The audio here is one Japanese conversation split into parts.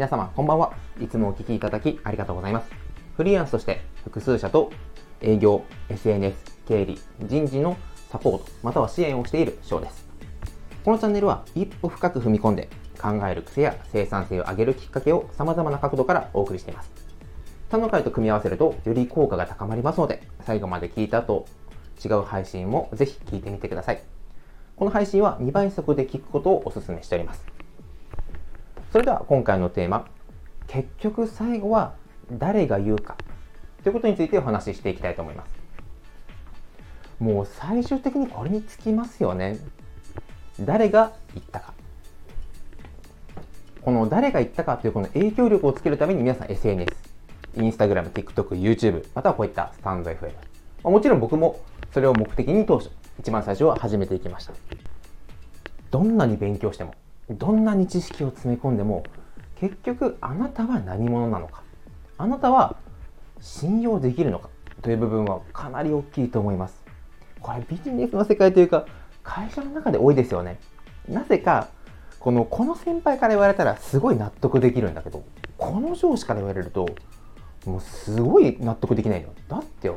皆様、こんばんは。いつもお聞きいただきありがとうございます。フリーランスとして複数社と営業、SNS、経理、人事のサポート、または支援をしている翔です。このチャンネルは一歩深く踏み込んで考える癖や生産性を上げるきっかけを様々な角度からお送りしています。他の回と組み合わせるとより効果が高まりますので、最後まで聞いた後、違う配信もぜひ聞いてみてください。この配信は2倍速で聞くことをお勧めしております。それでは今回のテーマ、結局最後は誰が言うかということについてお話ししていきたいと思います。もう最終的にこれにつきますよね。誰が言ったか。この誰が言ったかというこの影響力をつけるために皆さん SNS、Instagram、TikTok、YouTube、またはこういったスタンド FM。もちろん僕もそれを目的に当初、一番最初は始めていきました。どんなに勉強しても、どんなに知識を詰め込んでも結局あなたは何者なのか。あなたは信用できるのか。という部分はかなり大きいと思います。これビジネスの世界というか会社の中で多いですよね。なぜかこのこの先輩から言われたらすごい納得できるんだけどこの上司から言われるともうすごい納得できないよ。だって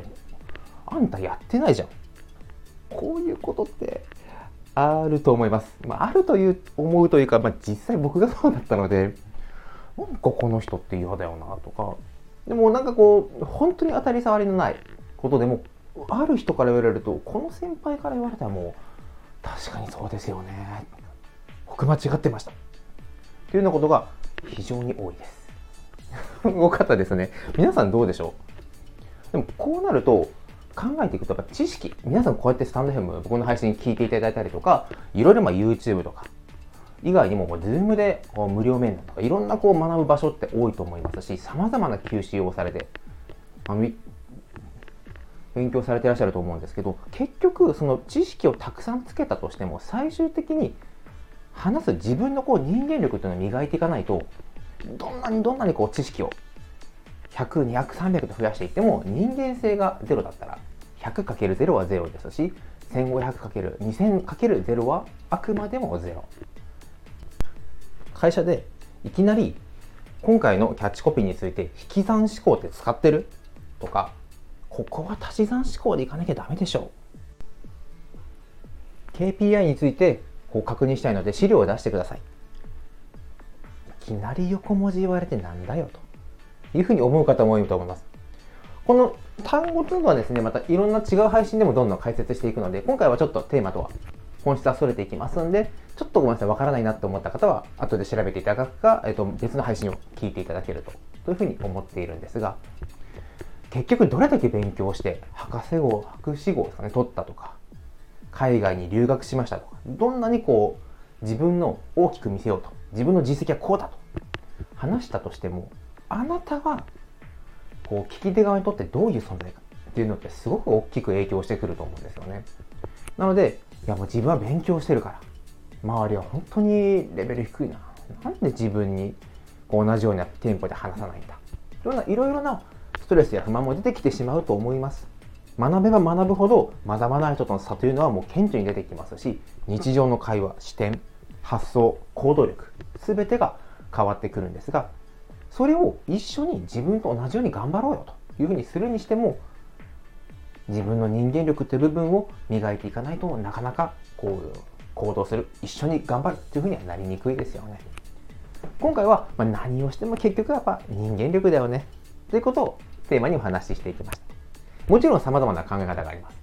あんたやってないじゃん。こういうことってあると思います。まあ、あるという思うというか、まあ、実際僕がそうだったので、なんかこの人って嫌だよなとか、でもなんかこう、本当に当たり障りのないことでも、ある人から言われると、この先輩から言われたらもう、確かにそうですよね。僕間違ってました。というようなことが非常に多いです。多かったですね。皆さんどうでしょう？でもこうなると、考えていくと、やっぱ知識、皆さんこうやってスタンド FM、僕の配信聞いていただいたりとか、いろいろまあ YouTube とか、以外にも、Zoom でこう無料面談とか、いろんなこう学ぶ場所って多いと思いますし、様々な吸収をされて、あ勉強されてらっしゃると思うんですけど、結局、その知識をたくさんつけたとしても、最終的に話す自分のこう人間力っていうのを磨いていかないと、どんなにどんなにこう知識を100、200、300と増やしていっても人間性が0だったら 100×0 は0ですし 1500×2000×0 はあくまでも0会社でいきなり今回のキャッチコピーについて引き算思考って使ってる？とかここは足し算思考でいかなきゃダメでしょう。KPI についてこう確認したいので資料を出してください。いきなり横文字言われてなんだよと。いうふうに思う方も多いと思います。この単語というのはですね、またいろんな違う配信でもどんどん解説していくので、今回はちょっとテーマとは本質はそれていきますんで、ちょっとごめんなさい、わからないなと思った方は、後で調べていただくか、えっと、別の配信を聞いていただけると、というふうに思っているんですが、結局どれだけ勉強して、博士号、博士号ですかね、取ったとか、海外に留学しましたとか、どんなにこう、自分の大きく見せようと、自分の実績はこうだと、話したとしても、あなたがこう聞き手側にとってどういう存在かっていうのってすごく大きく影響してくると思うんですよね。なので、いやもう自分は勉強してるから、周りは本当にレベル低いな。なんで自分にこう同じようなテンポで話さないんだ。いろんないろいろなストレスや不満も出てきてしまうと思います。学べば学ぶほど学ばない人との差というのはもう顕著に出てきますし、日常の会話、視点、発想、行動力、全てが変わってくるんですが、それを一緒に自分と同じように頑張ろうよというふうにするにしても自分の人間力っていう部分を磨いていかないとなかなかこう行動する一緒に頑張るというふうにはなりにくいですよね。今回は、ま何をしても結局やっぱ人間力だよねということをテーマにお話ししていきました。もちろん様々な考え方があります。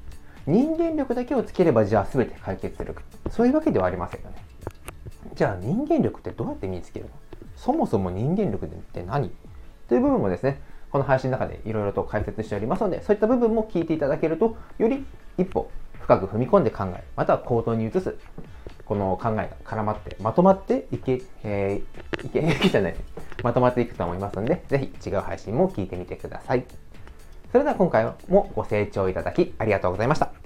人間力だけをつければじゃあ全て解決する。かそういうわけではありませんよね。じゃあ人間力ってどうやって身につけるの？そもそも人間力って何？という部分もですね、この配信の中でいろいろと解説しておりますので、そういった部分も聞いていただけると、より一歩深く踏み込んで考え、または行動に移す、この考えが絡まって、まとまっていけ、えー、いけ、いけじゃない、まとまっていくと思いますので、ぜひ違う配信も聞いてみてください。それでは今回もご清聴いただきありがとうございました。